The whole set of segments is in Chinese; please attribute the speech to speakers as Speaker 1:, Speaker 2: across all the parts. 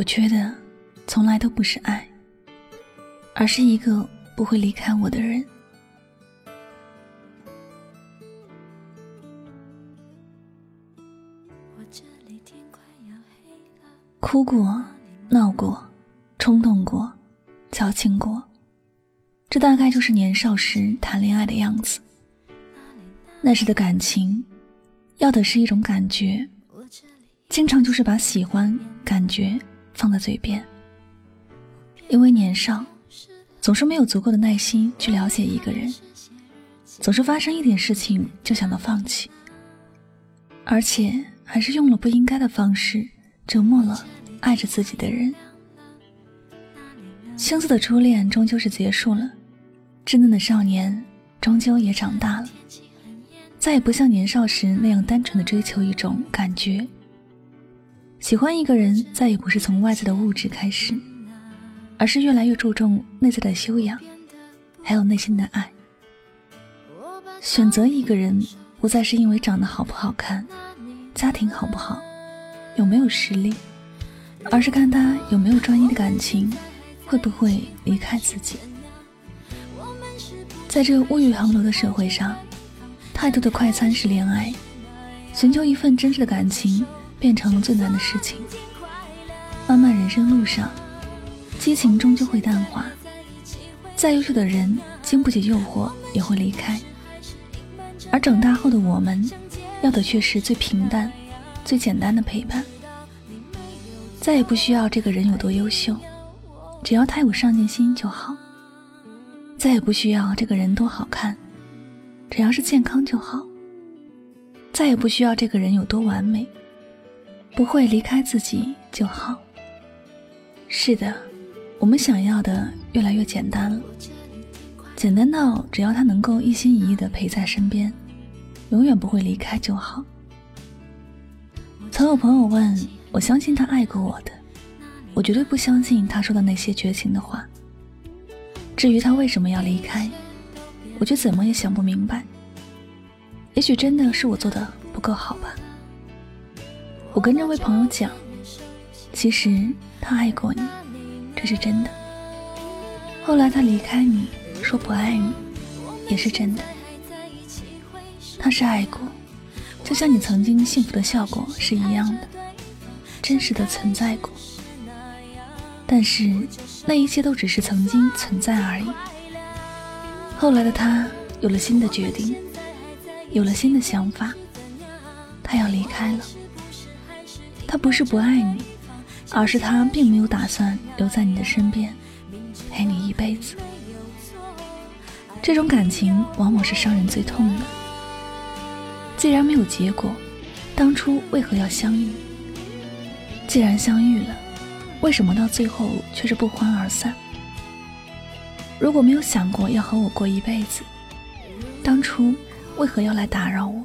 Speaker 1: 我缺的，从来都不是爱，而是一个不会离开我的人。哭过，闹过，冲动过，矫情过，这大概就是年少时谈恋爱的样子。那时的感情，要的是一种感觉，经常就是把喜欢感觉。放在嘴边，因为年少，总是没有足够的耐心去了解一个人，总是发生一点事情就想到放弃，而且还是用了不应该的方式折磨了爱着自己的人。青涩的初恋终究是结束了，稚嫩的少年终究也长大了，再也不像年少时那样单纯的追求一种感觉。喜欢一个人，再也不是从外在的物质开始，而是越来越注重内在的修养，还有内心的爱。选择一个人，不再是因为长得好不好看，家庭好不好，有没有实力，而是看他有没有专一的感情，会不会离开自己。在这物欲横流的社会上，太多的快餐式恋爱，寻求一份真挚的感情。变成了最难的事情。漫漫人生路上，激情终究会淡化。再优秀的人，经不起诱惑也会离开。而长大后的我们，要的却是最平淡、最简单的陪伴。再也不需要这个人有多优秀，只要他有上进心就好。再也不需要这个人多好看，只要是健康就好。再也不需要这个人有多完美。不会离开自己就好。是的，我们想要的越来越简单了，简单到只要他能够一心一意的陪在身边，永远不会离开就好。曾有朋友问我，相信他爱过我的，我绝对不相信他说的那些绝情的话。至于他为什么要离开，我却怎么也想不明白。也许真的是我做的不够好吧。我跟这位朋友讲，其实他爱过你，这是真的。后来他离开你，说不爱你，也是真的。他是爱过，就像你曾经幸福的笑过是一样的，真实的存在过。但是那一切都只是曾经存在而已。后来的他有了新的决定，有了新的想法，他要离开了。他不是不爱你，而是他并没有打算留在你的身边，陪你一辈子。这种感情往往是伤人最痛的。既然没有结果，当初为何要相遇？既然相遇了，为什么到最后却是不欢而散？如果没有想过要和我过一辈子，当初为何要来打扰我？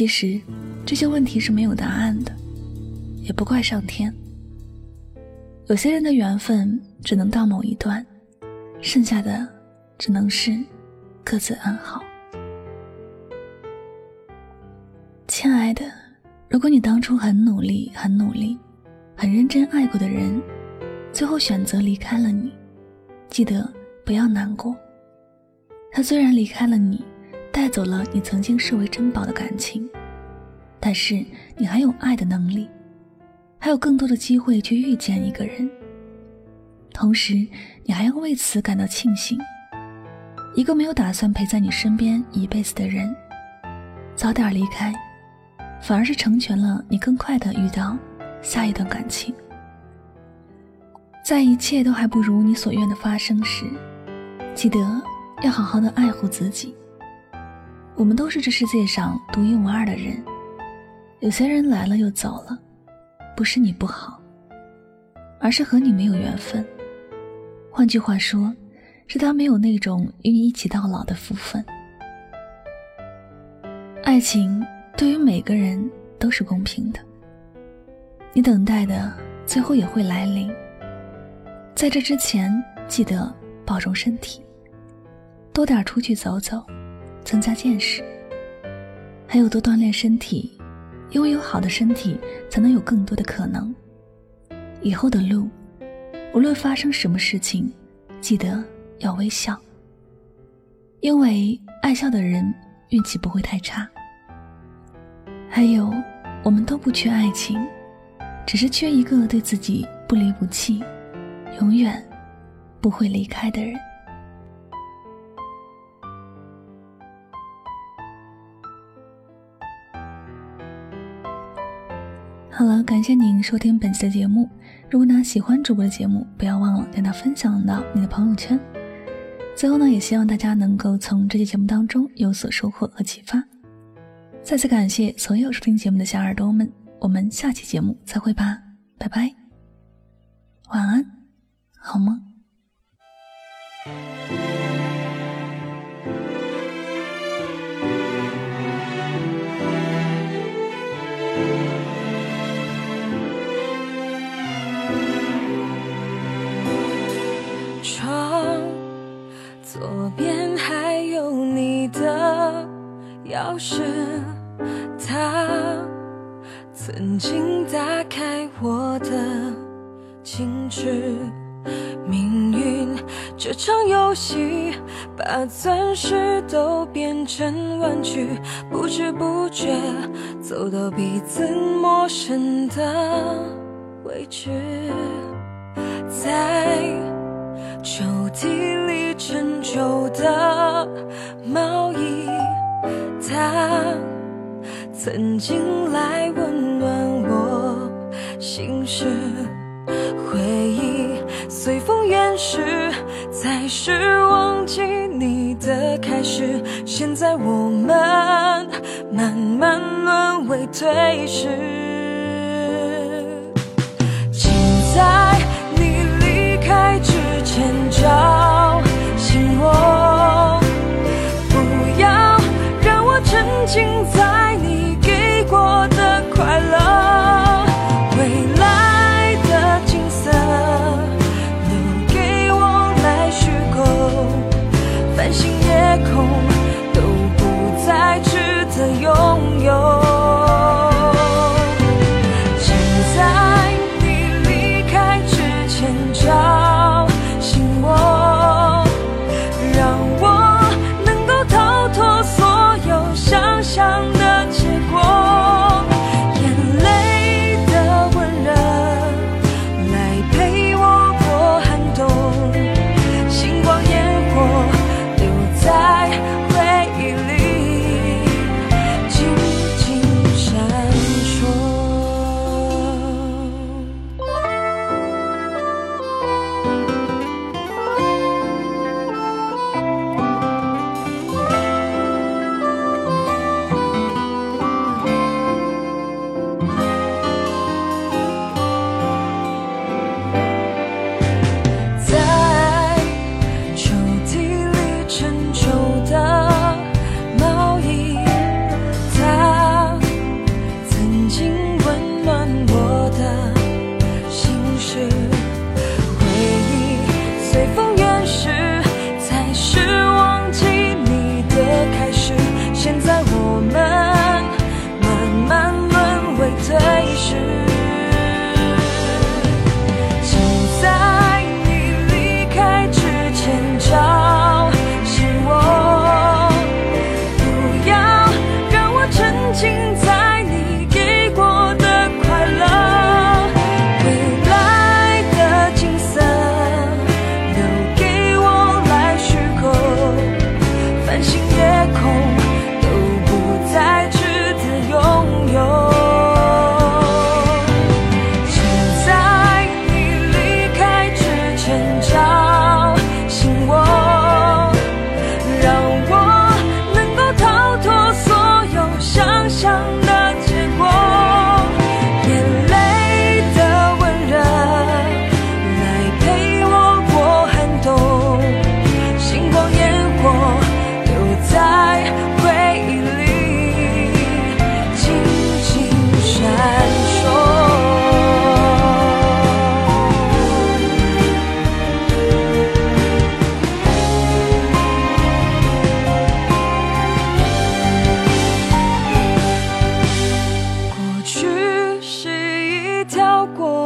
Speaker 1: 其实，这些问题是没有答案的，也不怪上天。有些人的缘分只能到某一段，剩下的只能是各自安好。亲爱的，如果你当初很努力、很努力、很认真爱过的人，最后选择离开了你，记得不要难过。他虽然离开了你，带走了你曾经视为珍宝的感情，但是你还有爱的能力，还有更多的机会去遇见一个人。同时，你还要为此感到庆幸。一个没有打算陪在你身边一辈子的人，早点离开，反而是成全了你更快的遇到下一段感情。在一切都还不如你所愿的发生时，记得。要好好的爱护自己。我们都是这世界上独一无二的人，有些人来了又走了，不是你不好，而是和你没有缘分。换句话说，是他没有那种与你一起到老的福分。爱情对于每个人都是公平的，你等待的最后也会来临。在这之前，记得保重身体。多点出去走走，增加见识，还有多锻炼身体，因为有好的身体，才能有更多的可能。以后的路，无论发生什么事情，记得要微笑，因为爱笑的人运气不会太差。还有，我们都不缺爱情，只是缺一个对自己不离不弃，永远不会离开的人。好了，感谢您收听本期的节目。如果呢喜欢主播的节目，不要忘了将它分享到你的朋友圈。最后呢，也希望大家能够从这期节目当中有所收获和启发。再次感谢所有收听节目的小耳朵们，我们下期节目再会吧，拜拜，晚安，好梦。
Speaker 2: 钥匙，它曾经打开我的矜持。命运这场游戏，把钻石都变成玩具，不知不觉走到彼此陌生的位置，在抽屉里陈旧的曾经来温暖我心事，回忆随风远逝，才是忘记你的开始。现在我们慢慢沦为对视，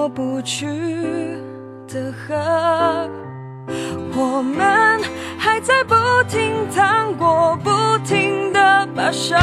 Speaker 2: 过不去的河。我们还在不停趟过不停的跋涉。